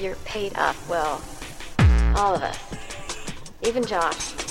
You're paid up well. All of us. Even Josh.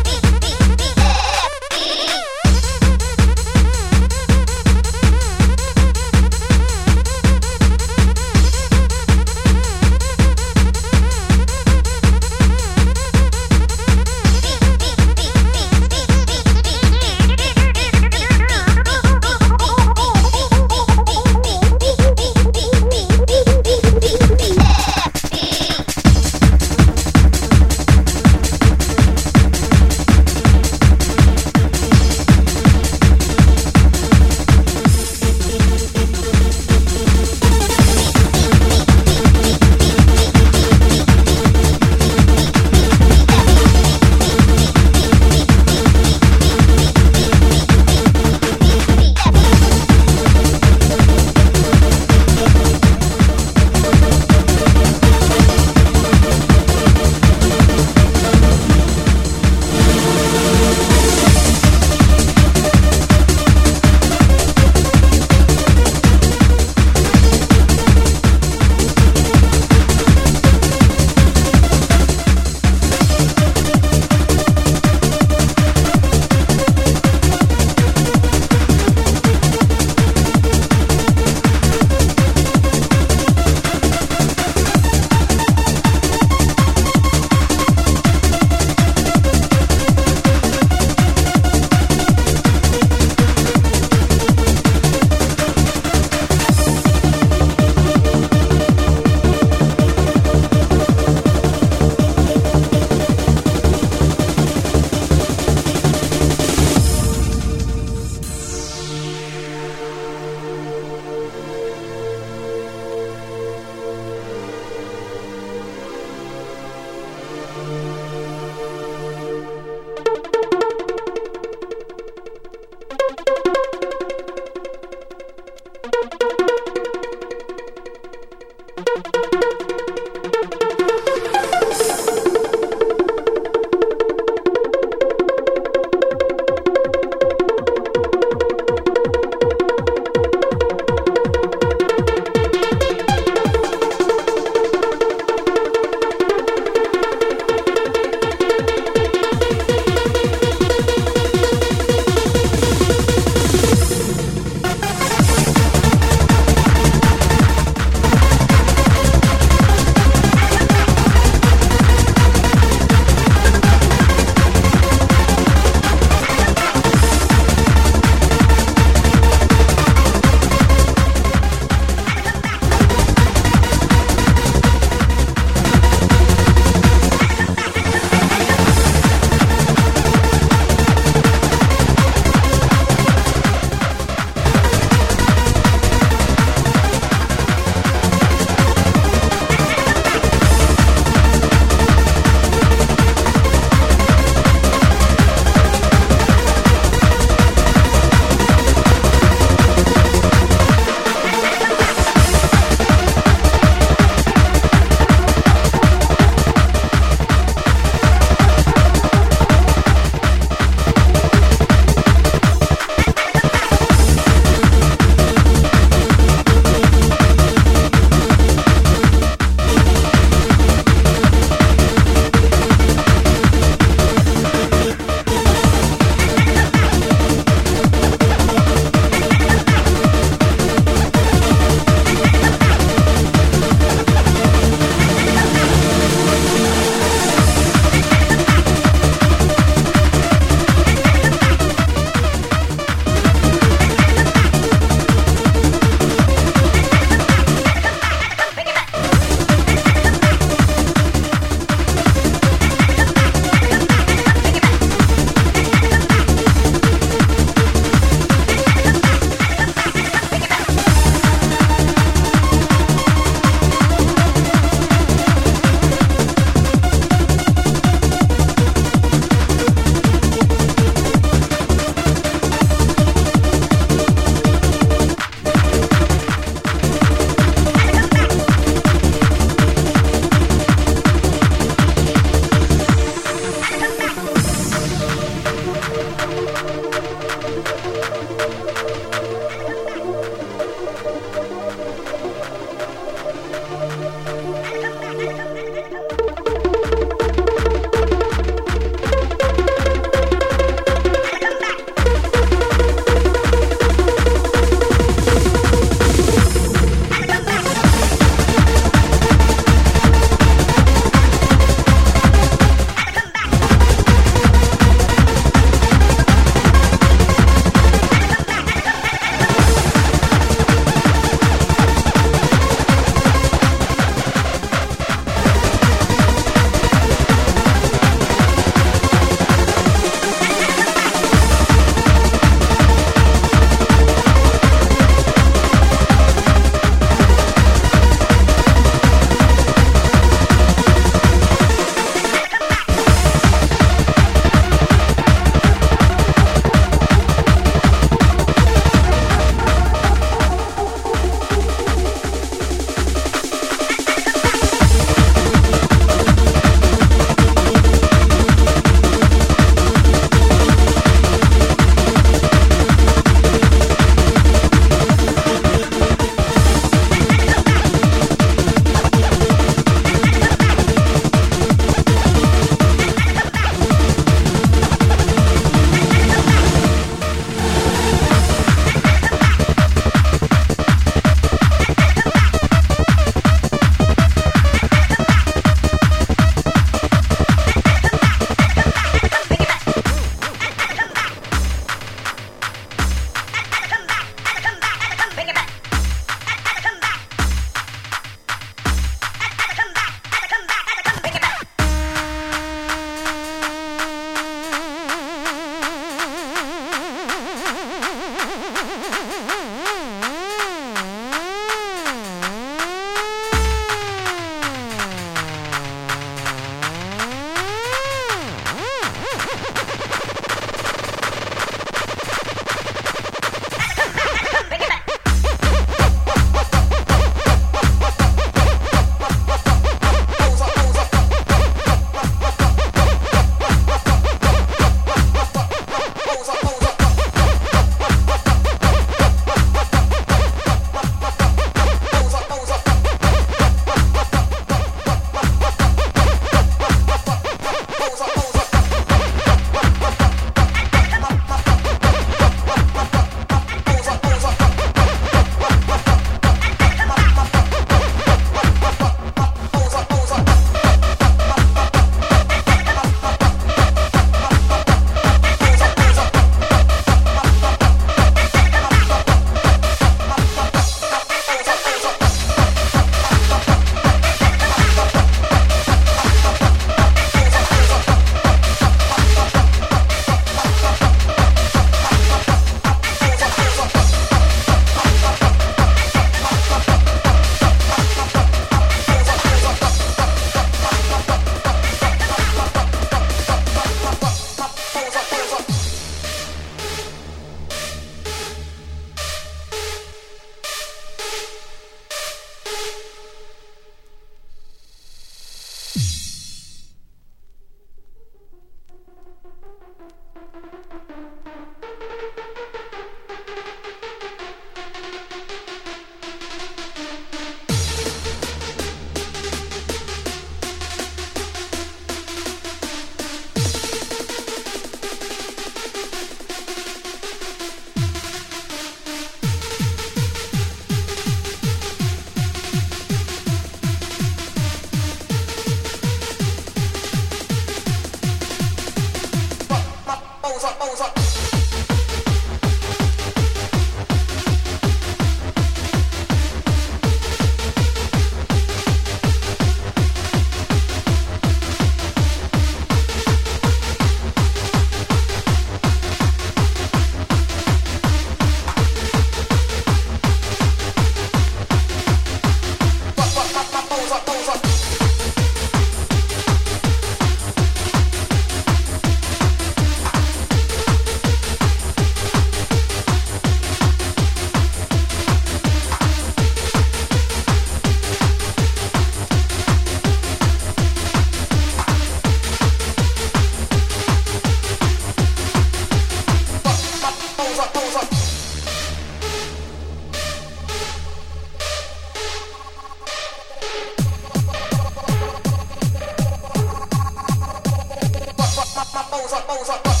pausa, pausa, pausa.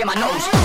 in my nose.